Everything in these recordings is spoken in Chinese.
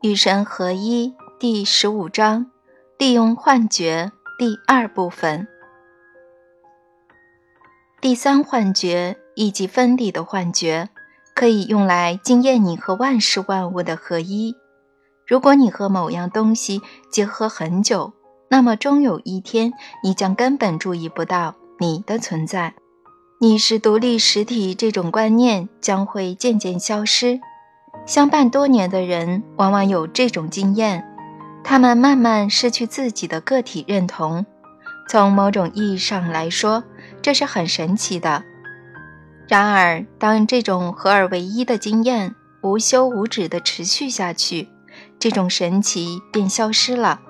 与神合一第十五章，利用幻觉第二部分。第三幻觉以及分离的幻觉，可以用来经验你和万事万物的合一。如果你和某样东西结合很久，那么终有一天，你将根本注意不到你的存在。你是独立实体这种观念将会渐渐消失。相伴多年的人往往有这种经验，他们慢慢失去自己的个体认同。从某种意义上来说，这是很神奇的。然而，当这种合而为一的经验无休无止地持续下去，这种神奇便消失了，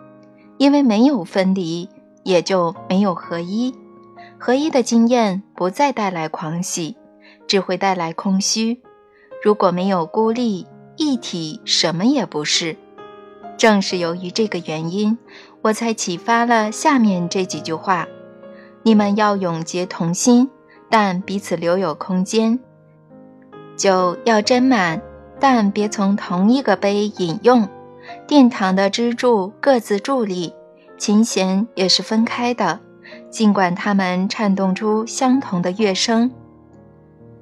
因为没有分离，也就没有合一。合一的经验不再带来狂喜，只会带来空虚。如果没有孤立一体，什么也不是。正是由于这个原因，我才启发了下面这几句话：你们要永结同心，但彼此留有空间；酒要斟满，但别从同一个杯饮用；殿堂的支柱各自伫立，琴弦也是分开的，尽管它们颤动出相同的乐声。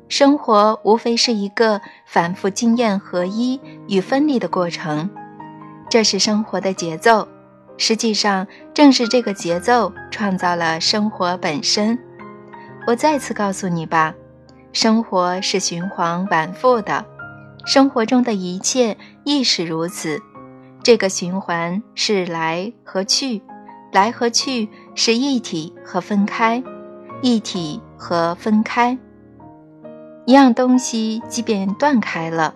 生活无非是一个反复经验合一与分离的过程，这是生活的节奏。实际上，正是这个节奏创造了生活本身。我再次告诉你吧，生活是循环反复的，生活中的一切亦是如此。这个循环是来和去，来和去是一体和分开，一体和分开。一样东西即便断开了，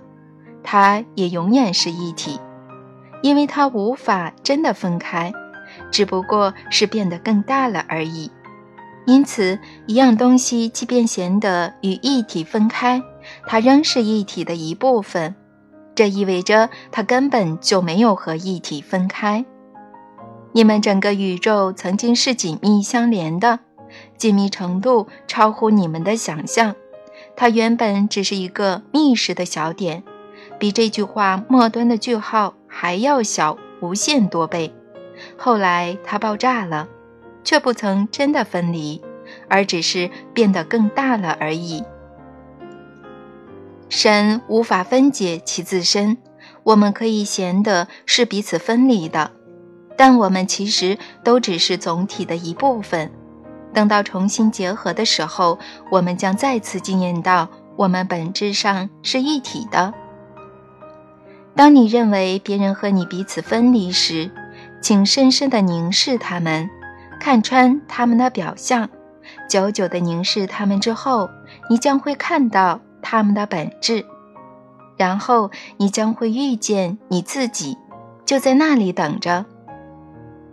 它也永远是一体，因为它无法真的分开，只不过是变得更大了而已。因此，一样东西即便显得与一体分开，它仍是一体的一部分。这意味着它根本就没有和一体分开。你们整个宇宙曾经是紧密相连的，紧密程度超乎你们的想象。它原本只是一个密实的小点，比这句话末端的句号还要小无限多倍。后来它爆炸了，却不曾真的分离，而只是变得更大了而已。神无法分解其自身，我们可以显得是彼此分离的，但我们其实都只是总体的一部分。等到重新结合的时候，我们将再次惊艳到我们本质上是一体的。当你认为别人和你彼此分离时，请深深地凝视他们，看穿他们的表象。久久地凝视他们之后，你将会看到他们的本质，然后你将会遇见你自己，就在那里等着。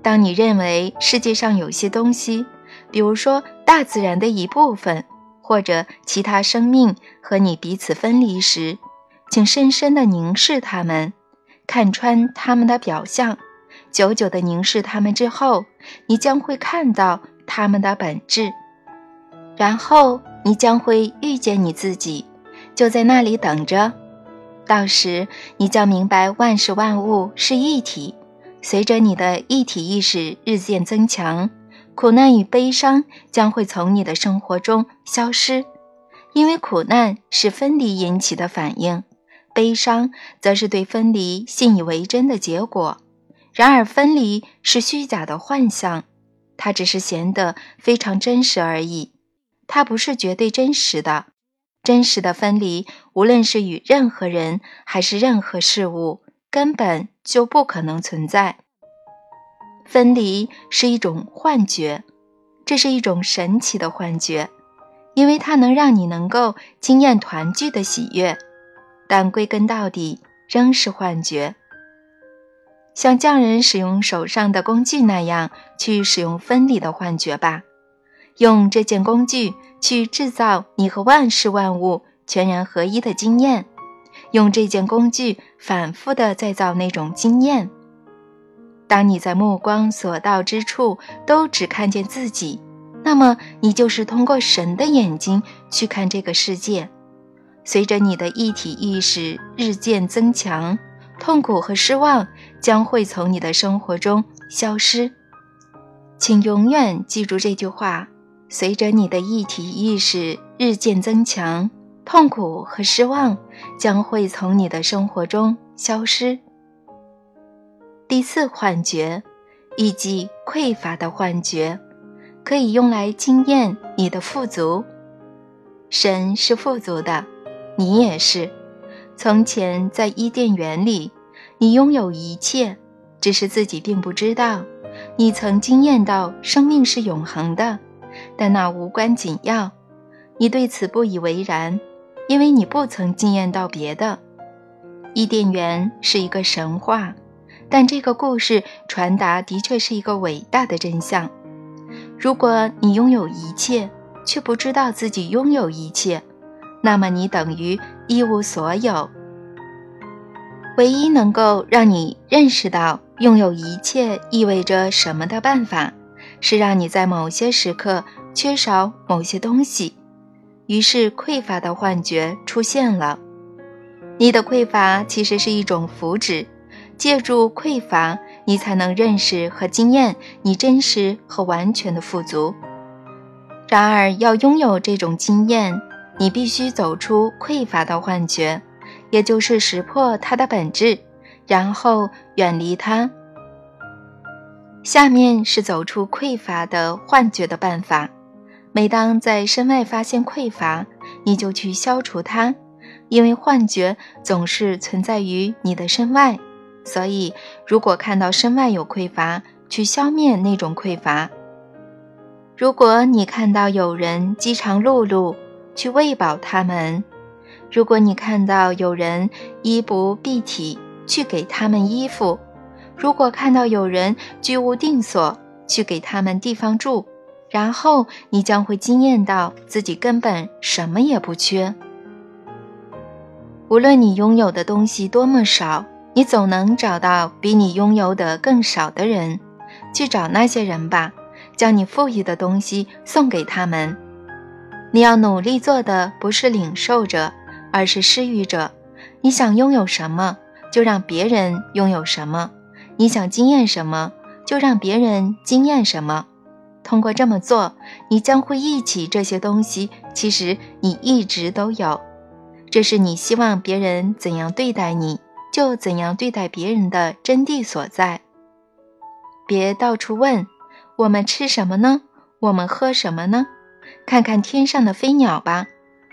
当你认为世界上有些东西，比如说，大自然的一部分，或者其他生命和你彼此分离时，请深深地凝视它们，看穿它们的表象。久久地凝视它们之后，你将会看到它们的本质，然后你将会遇见你自己，就在那里等着。到时，你将明白万事万物是一体。随着你的一体意识日渐增强。苦难与悲伤将会从你的生活中消失，因为苦难是分离引起的反应，悲伤则是对分离信以为真的结果。然而，分离是虚假的幻象，它只是显得非常真实而已，它不是绝对真实的。真实的分离，无论是与任何人还是任何事物，根本就不可能存在。分离是一种幻觉，这是一种神奇的幻觉，因为它能让你能够经验团聚的喜悦，但归根到底仍是幻觉。像匠人使用手上的工具那样去使用分离的幻觉吧，用这件工具去制造你和万事万物全然合一的经验，用这件工具反复的再造那种经验。当你在目光所到之处都只看见自己，那么你就是通过神的眼睛去看这个世界。随着你的一体意识日渐增强，痛苦和失望将会从你的生活中消失。请永远记住这句话：随着你的一体意识日渐增强，痛苦和失望将会从你的生活中消失。第四幻觉，以及匮乏的幻觉，可以用来惊艳你的富足。神是富足的，你也是。从前在伊甸园里，你拥有一切，只是自己并不知道。你曾惊艳到生命是永恒的，但那无关紧要。你对此不以为然，因为你不曾惊艳到别的。伊甸园是一个神话，但这个故事传达的确是一个伟大的真相。如果你拥有一切，却不知道自己拥有一切，那么你等于一无所有。唯一能够让你认识到拥有一切意味着什么的办法，是让你在某些时刻缺少某些东西，于是匮乏的幻觉出现了。你的匮乏其实是一种福祉，借助匮乏，你才能认识和经验你真实和完全的富足。然而，要拥有这种经验，你必须走出匮乏的幻觉，也就是识破它的本质，然后远离它。下面是走出匮乏的幻觉的办法：每当在身外发现匮乏，你就去消除它，因为幻觉总是存在于你的身外。所以，如果看到身外有匮乏，去消灭那种匮乏。如果你看到有人饥肠辘辘，去喂饱他们；如果你看到有人衣不蔽体，去给他们衣服；如果看到有人居无定所，去给他们地方住，然后你将会惊艳到自己根本什么也不缺。无论你拥有的东西多么少，你总能找到比你拥有的更少的人，去找那些人吧。将你富裕的东西送给他们。你要努力做的不是领受者，而是施予者。你想拥有什么，就让别人拥有什么；你想经验什么，就让别人经验什么。通过这么做，你将会忆起这些东西。其实你一直都有，这是你希望别人怎样对待你，就怎样对待别人的真谛所在。别到处问。我们吃什么呢？我们喝什么呢？看看天上的飞鸟吧，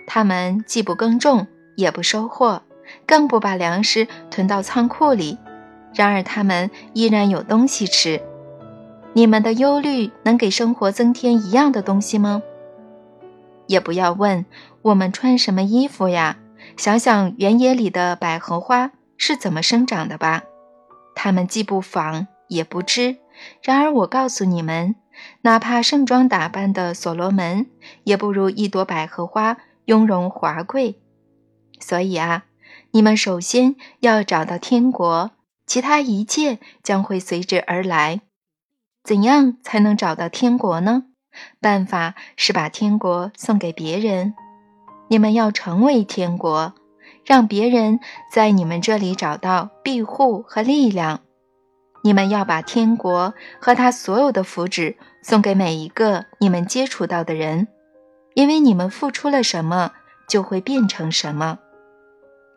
它们既不耕种，也不收获，更不把粮食囤到仓库里，然而它们依然有东西吃。你们的忧虑能给生活增添一样的东西吗？也不要问我们穿什么衣服呀，想想原野里的百合花是怎么生长的吧，他们既不纺也不织。然而，我告诉你们，哪怕盛装打扮的所罗门，也不如一朵百合花雍容华贵。所以啊，你们首先要找到天国，其他一切将会随之而来。怎样才能找到天国呢？办法是把天国送给别人。你们要成为天国，让别人在你们这里找到庇护和力量。你们要把天国和他所有的福祉送给每一个你们接触到的人，因为你们付出了什么，就会变成什么。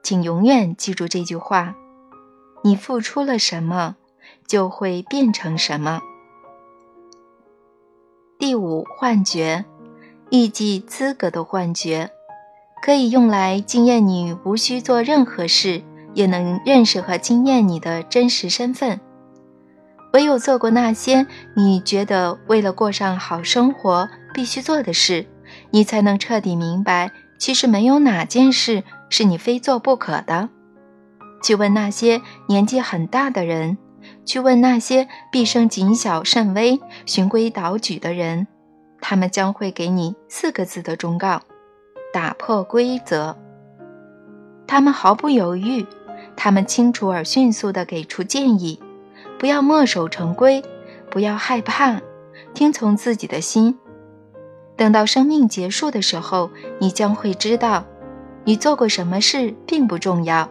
请永远记住这句话：你付出了什么，就会变成什么。第五幻觉，预计资格的幻觉，可以用来惊艳你无需做任何事，也能认识和惊艳你的真实身份。唯有做过那些你觉得为了过上好生活必须做的事，你才能彻底明白，其实没有哪件事是你非做不可的。去问那些年纪很大的人，去问那些毕生谨小慎微、循规蹈矩的人，他们将会给你四个字的忠告：打破规则。他们毫不犹豫，他们清楚而迅速地给出建议。不要墨守成规，不要害怕，听从自己的心。等到生命结束的时候，你将会知道，你做过什么事并不重要，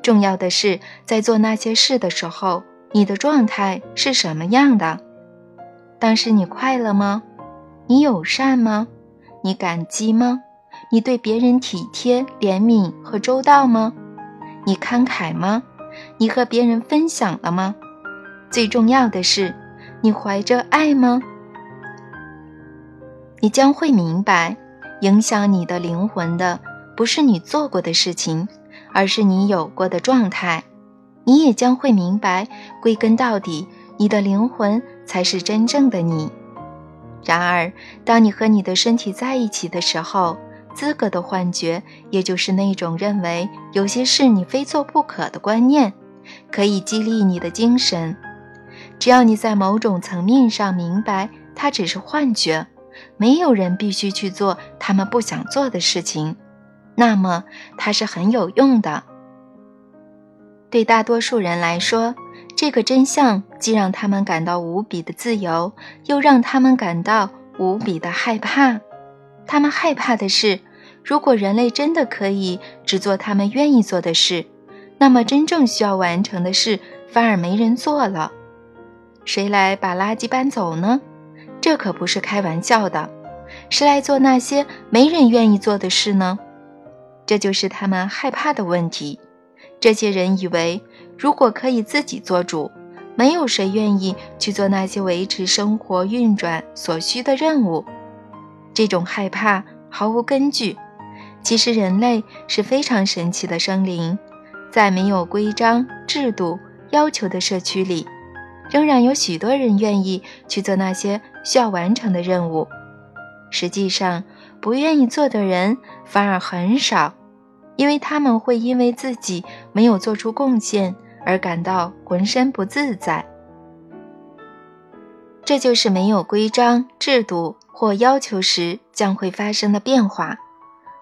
重要的是在做那些事的时候，你的状态是什么样的？当时你快乐吗？你友善吗？你感激吗？你对别人体贴、怜悯和周到吗？你慷慨吗？你和别人分享了吗？最重要的是，你怀着爱吗？你将会明白，影响你的灵魂的不是你做过的事情，而是你有过的状态。你也将会明白，归根到底，你的灵魂才是真正的你。然而，当你和你的身体在一起的时候，资格的幻觉，也就是那种认为有些事你非做不可的观念，可以激励你的精神。只要你在某种层面上明白，它只是幻觉。没有人必须去做他们不想做的事情，那么它是很有用的。对大多数人来说，这个真相既让他们感到无比的自由，又让他们感到无比的害怕。他们害怕的是，如果人类真的可以只做他们愿意做的事，那么真正需要完成的事反而没人做了。谁来把垃圾搬走呢？这可不是开玩笑的，谁来做那些没人愿意做的事呢？这就是他们害怕的问题。这些人以为，如果可以自己做主，没有谁愿意去做那些维持生活运转所需的任务。这种害怕毫无根据。其实，人类是非常神奇的生灵，在没有规章制度要求的社区里。仍然有许多人愿意去做那些需要完成的任务，实际上不愿意做的人反而很少，因为他们会因为自己没有做出贡献而感到浑身不自在。这就是没有规章制度或要求时将会发生的变化。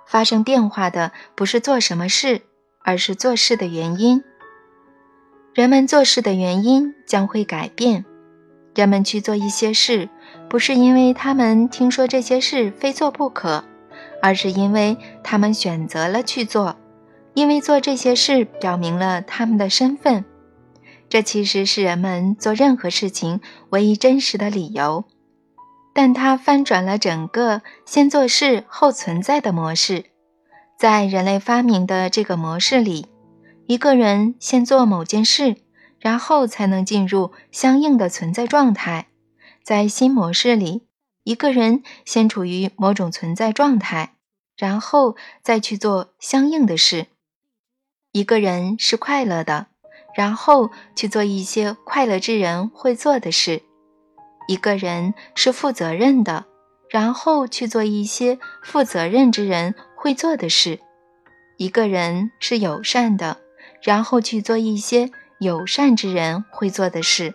发生变化的不是做什么事，而是做事的原因。人们做事的原因将会改变。人们去做一些事，不是因为他们听说这些事非做不可，而是因为他们选择了去做。因为做这些事表明了他们的身份。这其实是人们做任何事情唯一真实的理由。但它翻转了整个先做事后存在的模式。在人类发明的这个模式里。一个人先做某件事，然后才能进入相应的存在状态。在新模式里，一个人先处于某种存在状态，然后再去做相应的事。一个人是快乐的，然后去做一些快乐之人会做的事。一个人是负责任的，然后去做一些负责任之人会做的事。一个人是友善的。然后去做一些友善之人会做的事。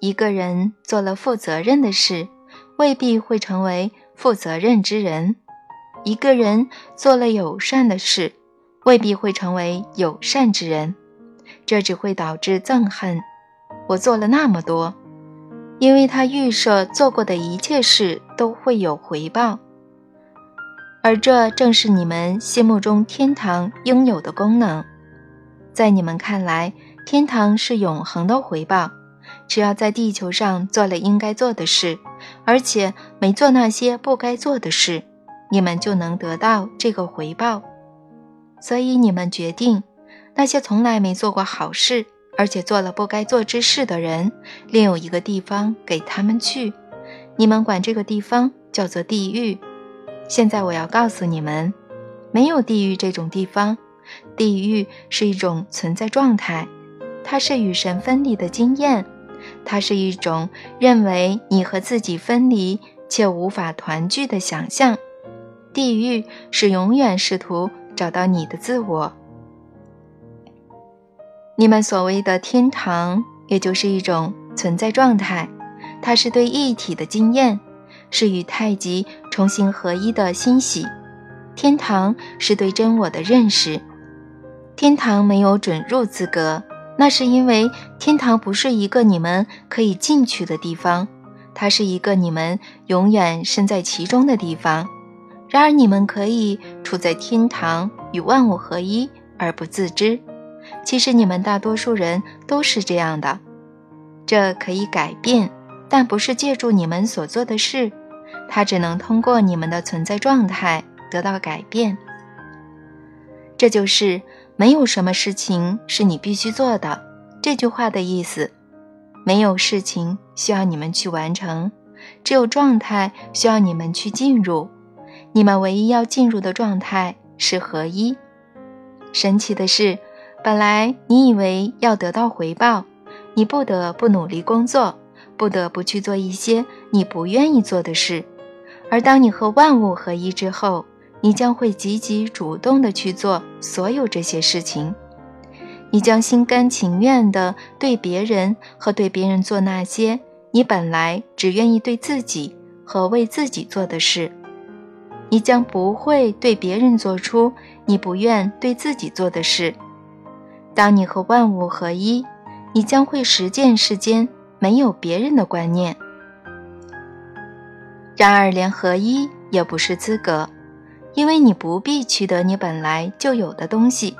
一个人做了负责任的事，未必会成为负责任之人；一个人做了友善的事，未必会成为友善之人。这只会导致憎恨。我做了那么多，因为他预设做过的一切事都会有回报，而这正是你们心目中天堂应有的功能。在你们看来，天堂是永恒的回报。只要在地球上做了应该做的事，而且没做那些不该做的事，你们就能得到这个回报。所以你们决定，那些从来没做过好事，而且做了不该做之事的人，另有一个地方给他们去。你们管这个地方叫做地狱。现在我要告诉你们，没有地狱这种地方。地狱是一种存在状态，它是与神分离的经验，它是一种认为你和自己分离且无法团聚的想象。地狱是永远试图找到你的自我。你们所谓的天堂，也就是一种存在状态，它是对一体的经验，是与太极重新合一的欣喜。天堂是对真我的认识。天堂没有准入资格，那是因为天堂不是一个你们可以进去的地方，它是一个你们永远身在其中的地方。然而，你们可以处在天堂与万物合一而不自知，其实你们大多数人都是这样的。这可以改变，但不是借助你们所做的事，它只能通过你们的存在状态得到改变。这就是没有什么事情是你必须做的这句话的意思。没有事情需要你们去完成，只有状态需要你们去进入。你们唯一要进入的状态是合一。神奇的是，本来你以为要得到回报，你不得不努力工作，不得不去做一些你不愿意做的事。而当你和万物合一之后，你将会积极主动地去做所有这些事情，你将心甘情愿地对别人和对别人做那些你本来只愿意对自己和为自己做的事，你将不会对别人做出你不愿对自己做的事。当你和万物合一，你将会实践世间没有别人的观念。然而，连合一也不是资格。因为你不必取得你本来就有的东西。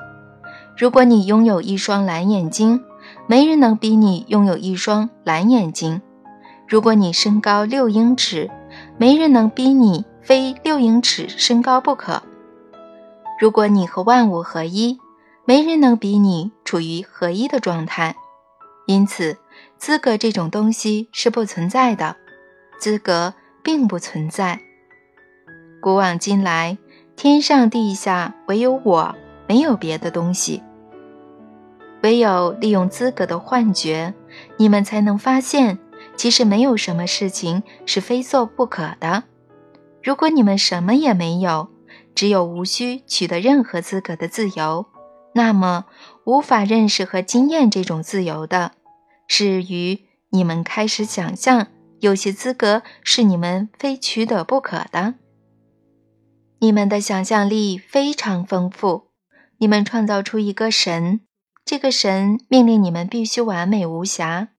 如果你拥有一双蓝眼睛，没人能比你拥有一双蓝眼睛；如果你身高六英尺，没人能逼你非六英尺身高不可。如果你和万物合一，没人能比你处于合一的状态。因此，资格这种东西是不存在的，资格并不存在。古往今来，天上地下唯有我，没有别的东西。唯有利用资格的幻觉，你们才能发现，其实没有什么事情是非做不可的。如果你们什么也没有，只有无需取得任何资格的自由，那么无法认识和经验这种自由的，是于你们开始想象有些资格是你们非取得不可的。你们的想象力非常丰富，你们创造出一个神，这个神命令你们必须完美无瑕，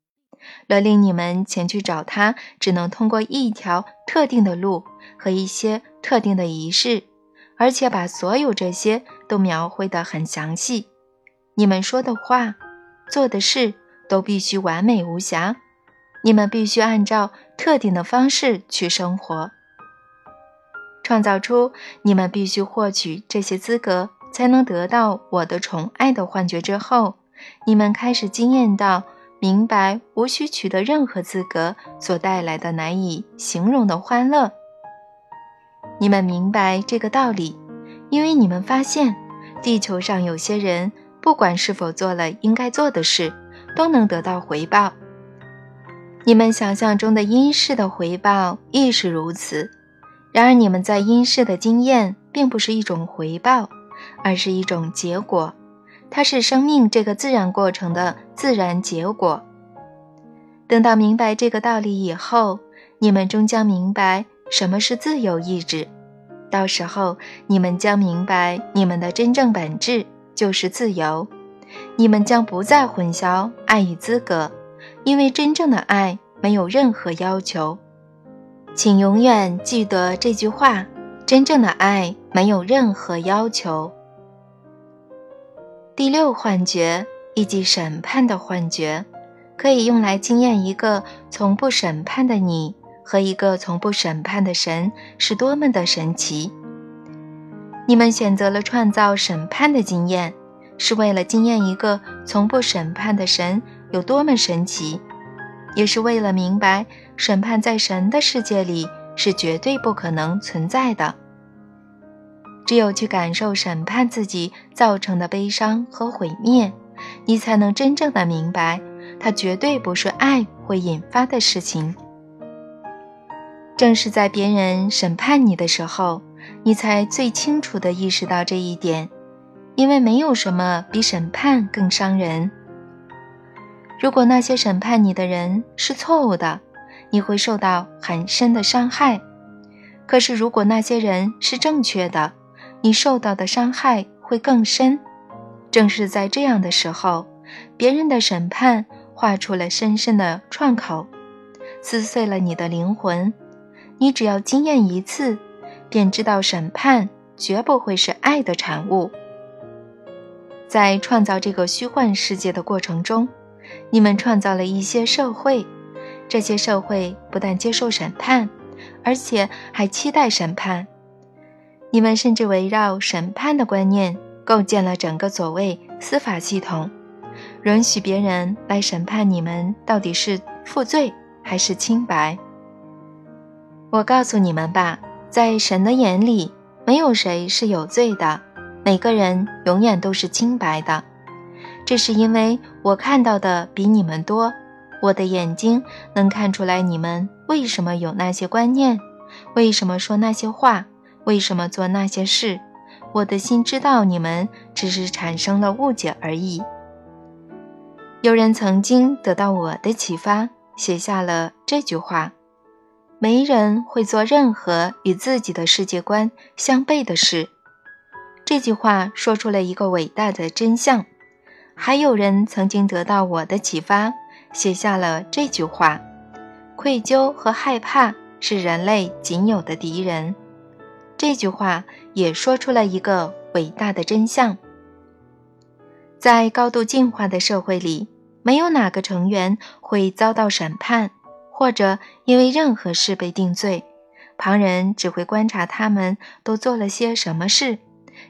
勒令你们前去找他，只能通过一条特定的路和一些特定的仪式，而且把所有这些都描绘得很详细。你们说的话、做的事都必须完美无瑕，你们必须按照特定的方式去生活。创造出你们必须获取这些资格才能得到我的宠爱的幻觉之后，你们开始惊艳到明白无需取得任何资格所带来的难以形容的欢乐。你们明白这个道理，因为你们发现地球上有些人不管是否做了应该做的事，都能得到回报。你们想象中的阴世的回报亦是如此。然而，你们在阴世的经验并不是一种回报，而是一种结果，它是生命这个自然过程的自然结果。等到明白这个道理以后，你们终将明白什么是自由意志。到时候，你们将明白你们的真正本质就是自由。你们将不再混淆爱与资格，因为真正的爱没有任何要求。请永远记得这句话：真正的爱没有任何要求。第六幻觉，以及审判的幻觉，可以用来经验一个从不审判的你和一个从不审判的神是多么的神奇。你们选择了创造审判的经验，是为了经验一个从不审判的神有多么神奇。也是为了明白，审判在神的世界里是绝对不可能存在的。只有去感受审判自己造成的悲伤和毁灭，你才能真正的明白，它绝对不是爱会引发的事情。正是在别人审判你的时候，你才最清楚地意识到这一点，因为没有什么比审判更伤人。如果那些审判你的人是错误的，你会受到很深的伤害；可是如果那些人是正确的，你受到的伤害会更深。正是在这样的时候，别人的审判画出了深深的创口，撕碎了你的灵魂。你只要经验一次，便知道审判绝不会是爱的产物。在创造这个虚幻世界的过程中，你们创造了一些社会，这些社会不但接受审判，而且还期待审判。你们甚至围绕审判的观念构建了整个所谓司法系统，允许别人来审判你们到底是负罪还是清白。我告诉你们吧，在神的眼里，没有谁是有罪的，每个人永远都是清白的。这是因为我看到的比你们多，我的眼睛能看出来你们为什么有那些观念，为什么说那些话。为什么做那些事？我的心知道，你们只是产生了误解而已。有人曾经得到我的启发，写下了这句话：没人会做任何与自己的世界观相悖的事。这句话说出了一个伟大的真相。还有人曾经得到我的启发，写下了这句话：愧疚和害怕是人类仅有的敌人。这句话也说出了一个伟大的真相：在高度进化的社会里，没有哪个成员会遭到审判，或者因为任何事被定罪。旁人只会观察他们都做了些什么事，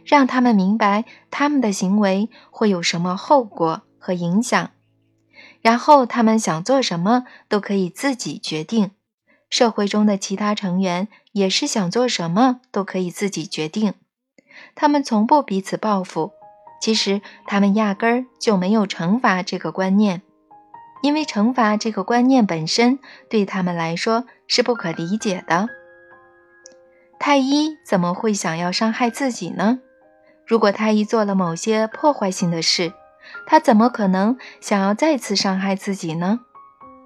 让他们明白他们的行为会有什么后果和影响，然后他们想做什么都可以自己决定。社会中的其他成员也是想做什么都可以自己决定，他们从不彼此报复。其实他们压根儿就没有惩罚这个观念，因为惩罚这个观念本身对他们来说是不可理解的。太医怎么会想要伤害自己呢？如果太医做了某些破坏性的事，他怎么可能想要再次伤害自己呢？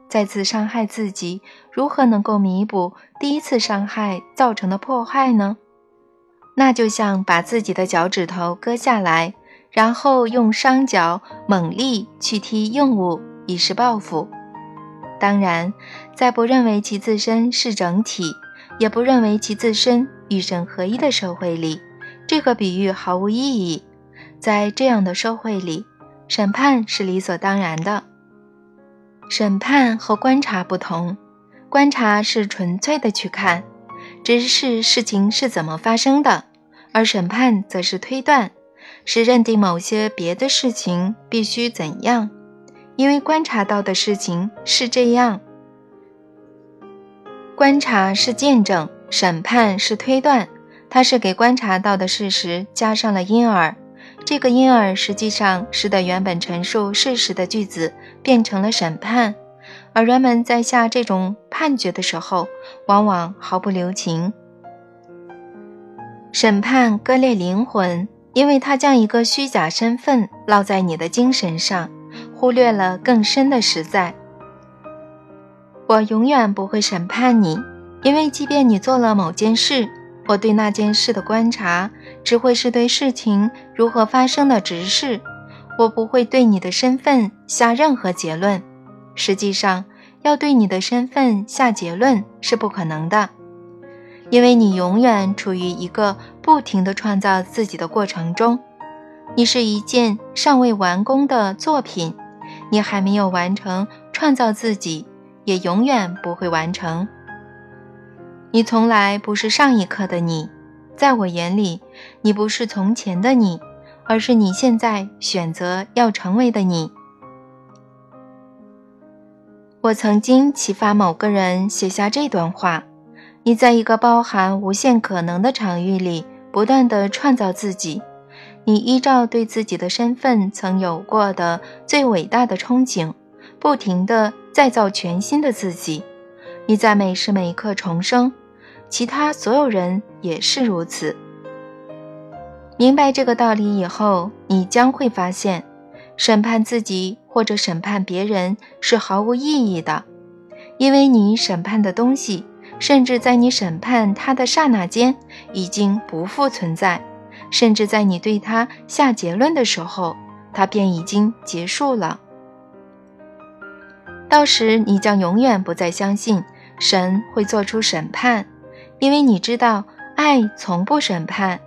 再次伤害自己，如何能够弥补第一次伤害造成的破坏呢？那就像把自己的脚趾头割下来，然后用伤脚猛力去踢硬物，以示报复。当然，在不认为其自身是整体，也不认为其自身与神合一的社会里，这个比喻毫无意义。在这样的社会里，审判是理所当然的。审判和观察不同，观察是纯粹的去看，直视事情是怎么发生的；而审判则是推断，是认定某些别的事情必须怎样，因为观察到的事情是这样。观察是见证，审判是推断，它是给观察到的事实加上了因而。这个因而实际上使得原本陈述事实的句子变成了审判，而人们在下这种判决的时候，往往毫不留情。审判割裂灵魂，因为它将一个虚假身份烙在你的精神上，忽略了更深的实在。我永远不会审判你，因为即便你做了某件事。我对那件事的观察，只会是对事情如何发生的直视，我不会对你的身份下任何结论。实际上，要对你的身份下结论是不可能的，因为你永远处于一个不停的创造自己的过程中。你是一件尚未完工的作品，你还没有完成创造自己，也永远不会完成。你从来不是上一刻的你，在我眼里，你不是从前的你，而是你现在选择要成为的你。我曾经启发某个人写下这段话：你在一个包含无限可能的场域里，不断的创造自己。你依照对自己的身份曾有过的最伟大的憧憬，不停的再造全新的自己。你在每时每刻重生。其他所有人也是如此。明白这个道理以后，你将会发现，审判自己或者审判别人是毫无意义的，因为你审判的东西，甚至在你审判他的刹那间已经不复存在，甚至在你对他下结论的时候，他便已经结束了。到时，你将永远不再相信神会做出审判。因为你知道，爱从不审判。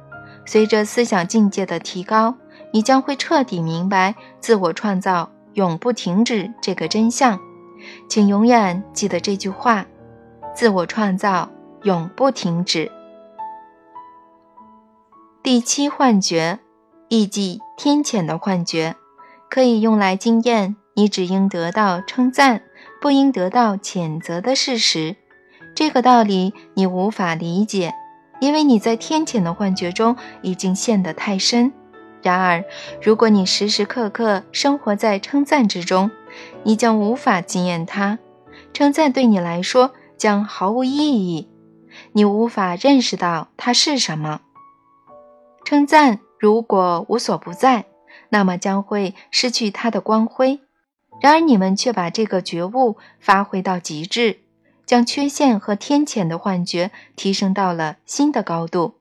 随着思想境界的提高，你将会彻底明白自我创造永不停止这个真相。请永远记得这句话：自我创造永不停止。第七幻觉，意即天谴的幻觉，可以用来经验你只应得到称赞，不应得到谴责的事实。这个道理你无法理解，因为你在天谴的幻觉中已经陷得太深。然而，如果你时时刻刻生活在称赞之中，你将无法经验它。称赞对你来说将毫无意义，你无法认识到它是什么。称赞如果无所不在，那么将会失去它的光辉。然而，你们却把这个觉悟发挥到极致。将缺陷和天谴的幻觉提升到了新的高度，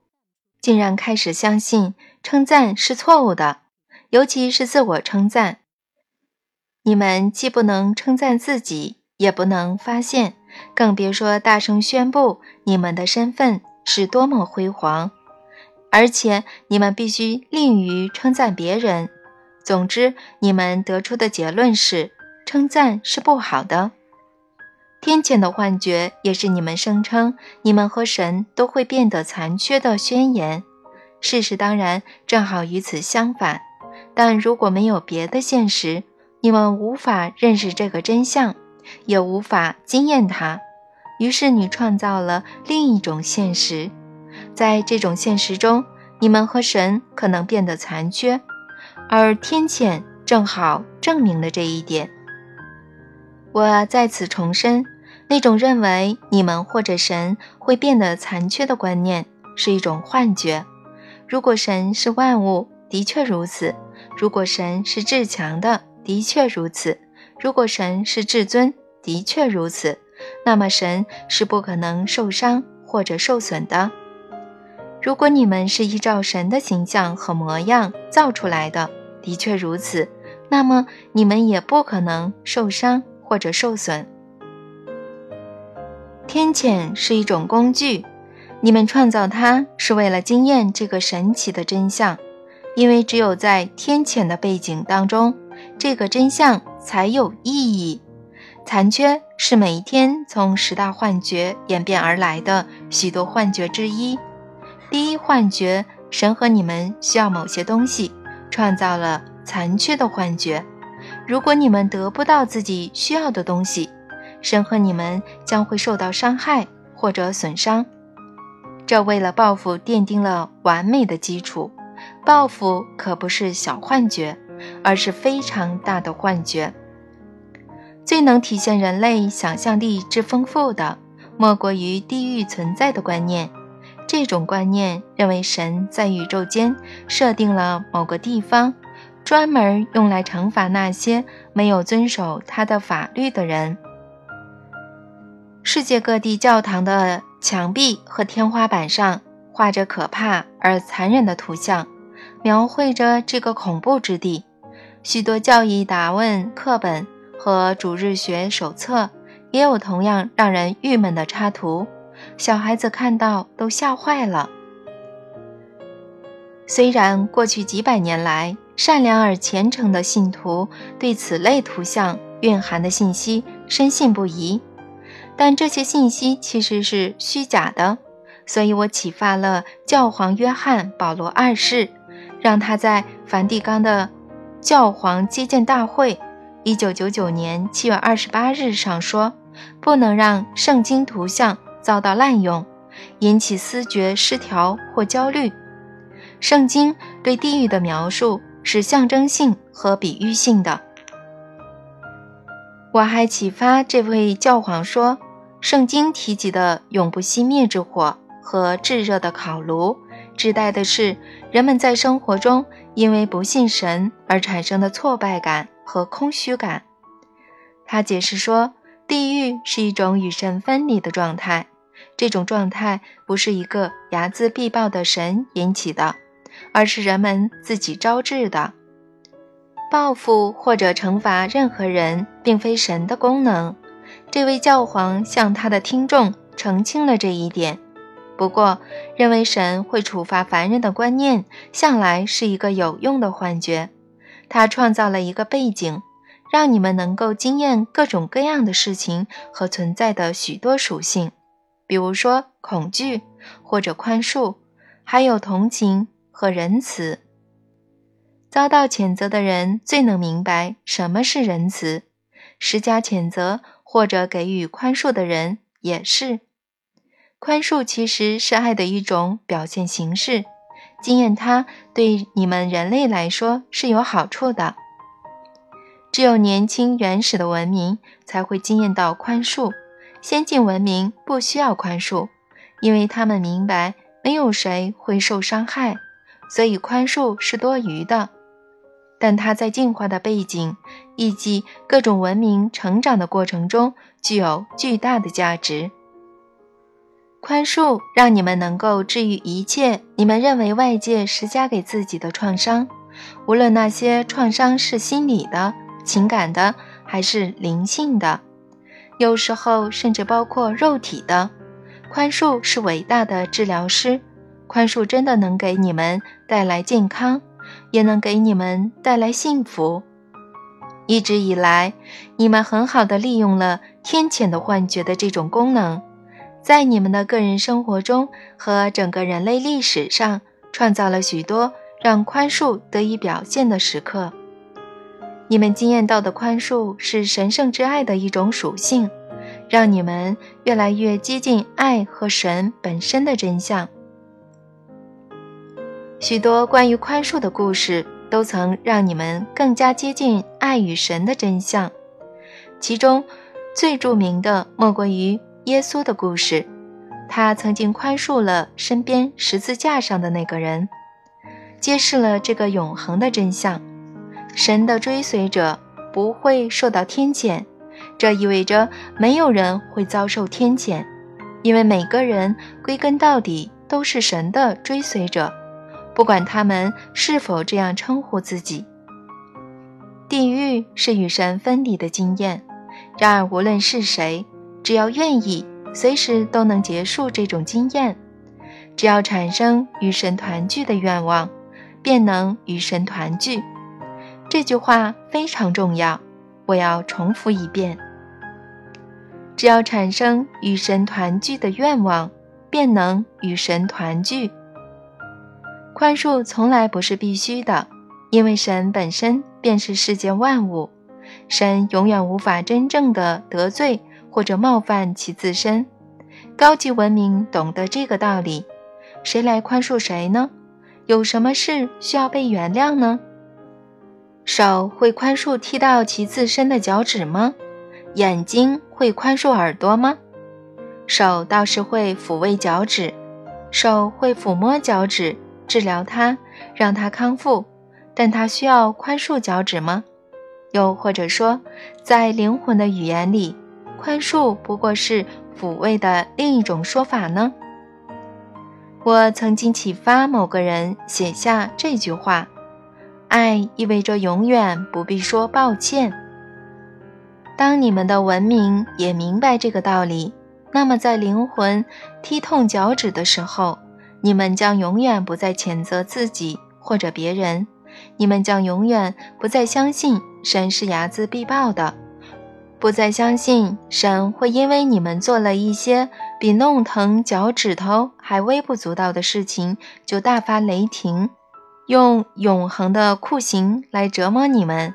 竟然开始相信称赞是错误的，尤其是自我称赞。你们既不能称赞自己，也不能发现，更别说大声宣布你们的身份是多么辉煌。而且，你们必须吝于称赞别人。总之，你们得出的结论是：称赞是不好的。天谴的幻觉也是你们声称你们和神都会变得残缺的宣言。事实当然正好与此相反。但如果没有别的现实，你们无法认识这个真相，也无法经验它。于是你创造了另一种现实。在这种现实中，你们和神可能变得残缺，而天谴正好证明了这一点。我在此重申，那种认为你们或者神会变得残缺的观念是一种幻觉。如果神是万物，的确如此；如果神是至强的，的确如此；如果神是至尊，的确如此。那么神是不可能受伤或者受损的。如果你们是依照神的形象和模样造出来的，的确如此。那么你们也不可能受伤。或者受损。天谴是一种工具，你们创造它是为了经验这个神奇的真相，因为只有在天谴的背景当中，这个真相才有意义。残缺是每一天从十大幻觉演变而来的许多幻觉之一。第一幻觉，神和你们需要某些东西，创造了残缺的幻觉。如果你们得不到自己需要的东西，神和你们将会受到伤害或者损伤。这为了报复奠定了完美的基础。报复可不是小幻觉，而是非常大的幻觉。最能体现人类想象力之丰富的，莫过于地狱存在的观念。这种观念认为神在宇宙间设定了某个地方。专门用来惩罚那些没有遵守他的法律的人。世界各地教堂的墙壁和天花板上画着可怕而残忍的图像，描绘着这个恐怖之地。许多教义答问课本和主日学手册也有同样让人郁闷的插图，小孩子看到都吓坏了。虽然过去几百年来，善良而虔诚的信徒对此类图像蕴含的信息深信不疑，但这些信息其实是虚假的。所以我启发了教皇约翰保罗二世，让他在梵蒂冈的教皇接见大会（一九九九年七月二十八日）上说，不能让圣经图像遭到滥用，引起思觉失调或焦虑。圣经对地狱的描述。是象征性和比喻性的。我还启发这位教皇说，圣经提及的永不熄灭之火和炙热的烤炉，指代的是人们在生活中因为不信神而产生的挫败感和空虚感。他解释说，地狱是一种与神分离的状态，这种状态不是一个睚眦必报的神引起的。而是人们自己招致的报复或者惩罚任何人，并非神的功能。这位教皇向他的听众澄清了这一点。不过，认为神会处罚凡人的观念，向来是一个有用的幻觉。他创造了一个背景，让你们能够经验各种各样的事情和存在的许多属性，比如说恐惧或者宽恕，还有同情和仁慈。遭到谴责的人最能明白什么是仁慈，施加谴责或者给予宽恕的人也是。宽恕其实是爱的一种表现形式，经验它对你们人类来说是有好处的。只有年轻原始的文明才会惊艳到宽恕，先进文明不需要宽恕，因为他们明白没有谁会受伤害，所以宽恕是多余的。但它在进化的背景以及各种文明成长的过程中具有巨大的价值。宽恕让你们能够治愈一切你们认为外界施加给自己的创伤，无论那些创伤是心理的、情感的，还是灵性的，有时候甚至包括肉体的。宽恕是伟大的治疗师，宽恕真的能给你们带来健康，也能给你们带来幸福。一直以来，你们很好的利用了天谴的幻觉的这种功能。在你们的个人生活中和整个人类历史上，创造了许多让宽恕得以表现的时刻。你们经验到的宽恕是神圣之爱的一种属性，让你们越来越接近爱和神本身的真相。许多关于宽恕的故事都曾让你们更加接近爱与神的真相，其中最著名的莫过于。耶稣的故事，他曾经宽恕了身边十字架上的那个人，揭示了这个永恒的真相：神的追随者不会受到天谴。这意味着没有人会遭受天谴，因为每个人归根到底都是神的追随者，不管他们是否这样称呼自己。地狱是与神分离的经验，然而无论是谁。只要愿意，随时都能结束这种经验。只要产生与神团聚的愿望，便能与神团聚。这句话非常重要，我要重复一遍：只要产生与神团聚的愿望，便能与神团聚。宽恕从来不是必须的，因为神本身便是世间万物，神永远无法真正的得罪。或者冒犯其自身，高级文明懂得这个道理，谁来宽恕谁呢？有什么事需要被原谅呢？手会宽恕踢到其自身的脚趾吗？眼睛会宽恕耳朵吗？手倒是会抚慰脚趾，手会抚摸脚趾，治疗它，让它康复，但它需要宽恕脚趾吗？又或者说，在灵魂的语言里？宽恕不过是抚慰的另一种说法呢。我曾经启发某个人写下这句话：“爱意味着永远不必说抱歉。”当你们的文明也明白这个道理，那么在灵魂踢痛脚趾的时候，你们将永远不再谴责自己或者别人，你们将永远不再相信神是睚眦必报的。不再相信神会因为你们做了一些比弄疼脚趾头还微不足道的事情就大发雷霆，用永恒的酷刑来折磨你们。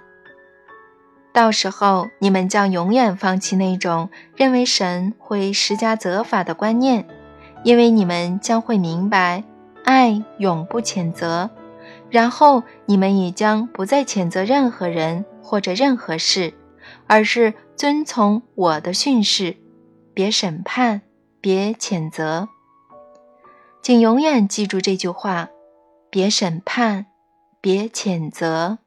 到时候，你们将永远放弃那种认为神会施加责罚的观念，因为你们将会明白，爱永不谴责。然后，你们也将不再谴责任何人或者任何事。而是遵从我的训示，别审判，别谴责。请永远记住这句话：别审判，别谴责。